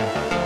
Bye.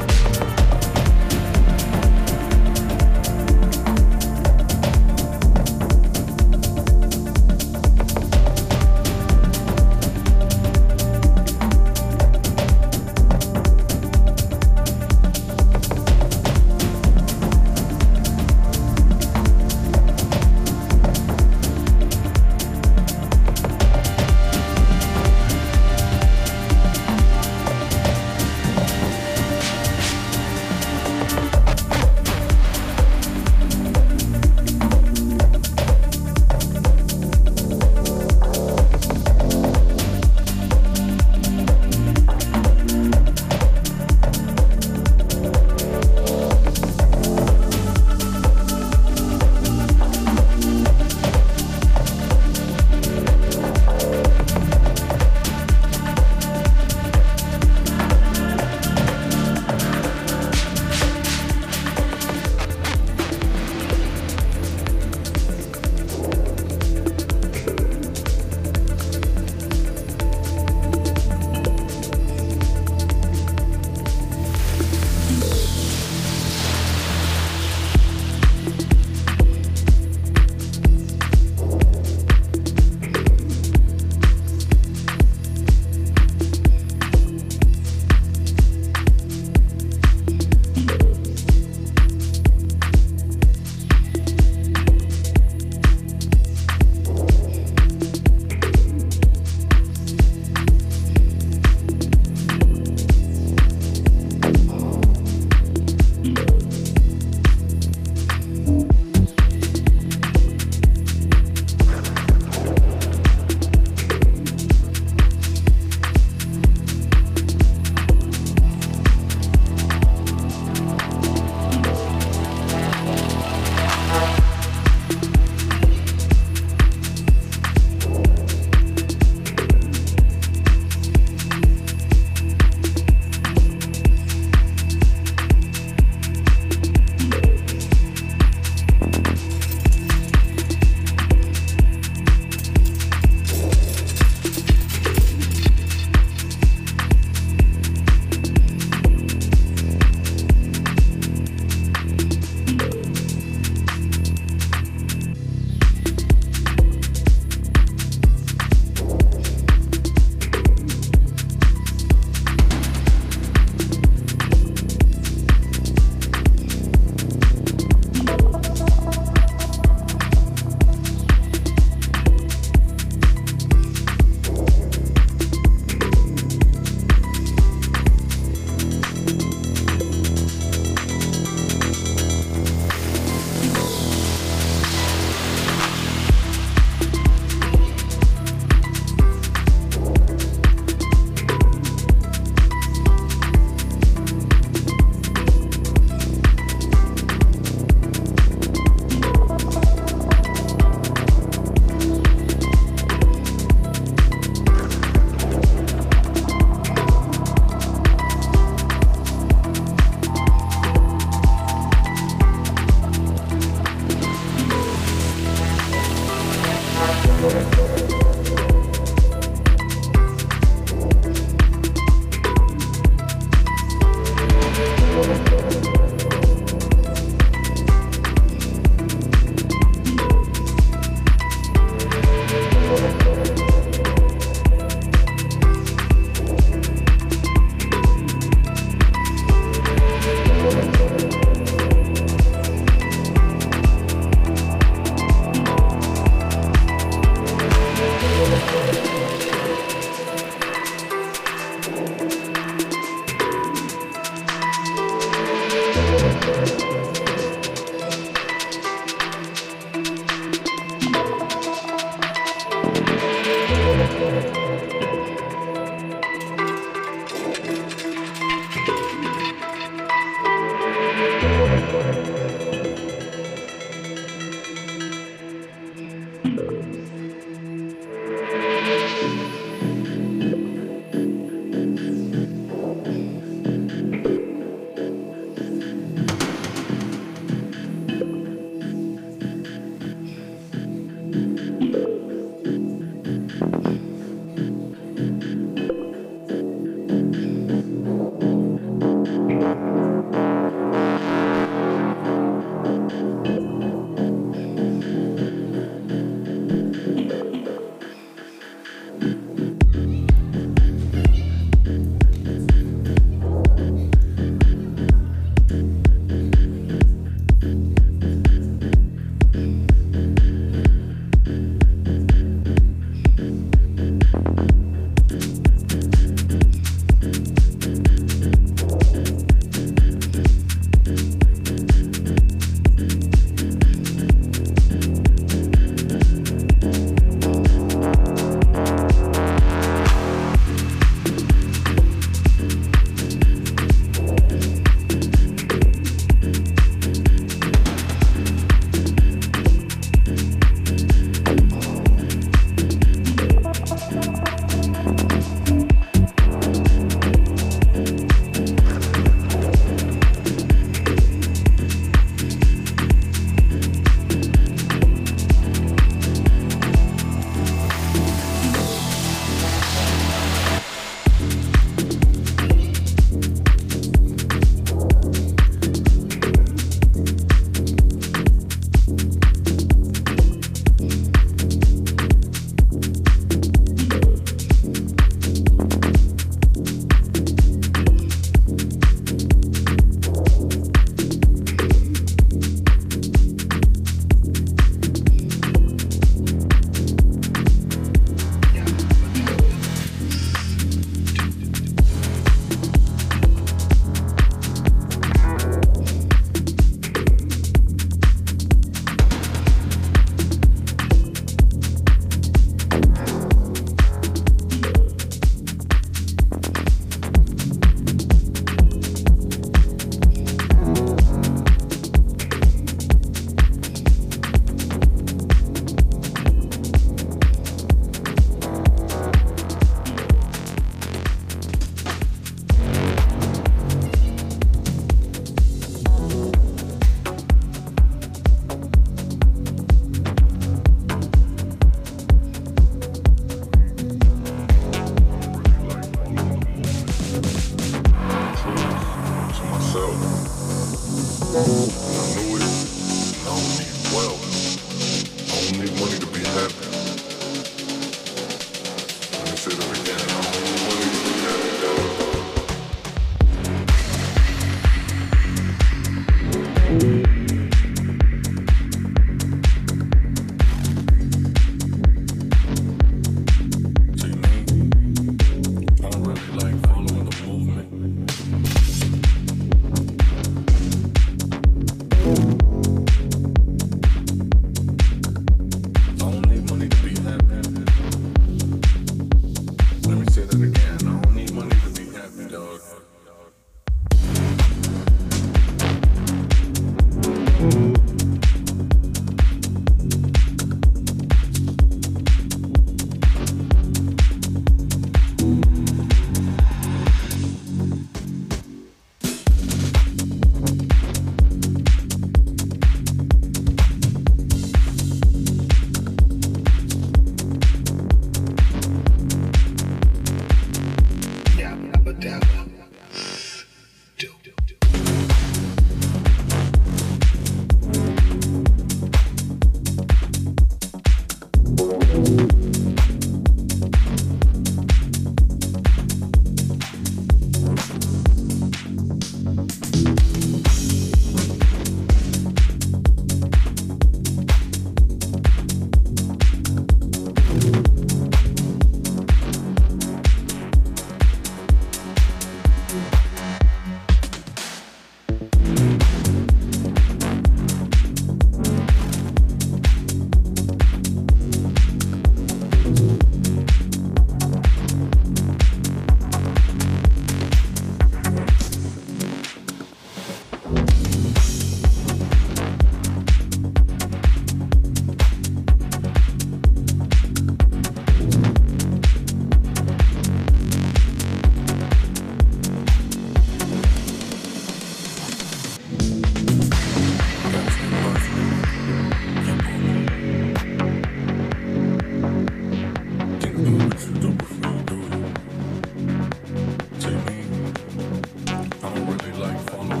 like fun.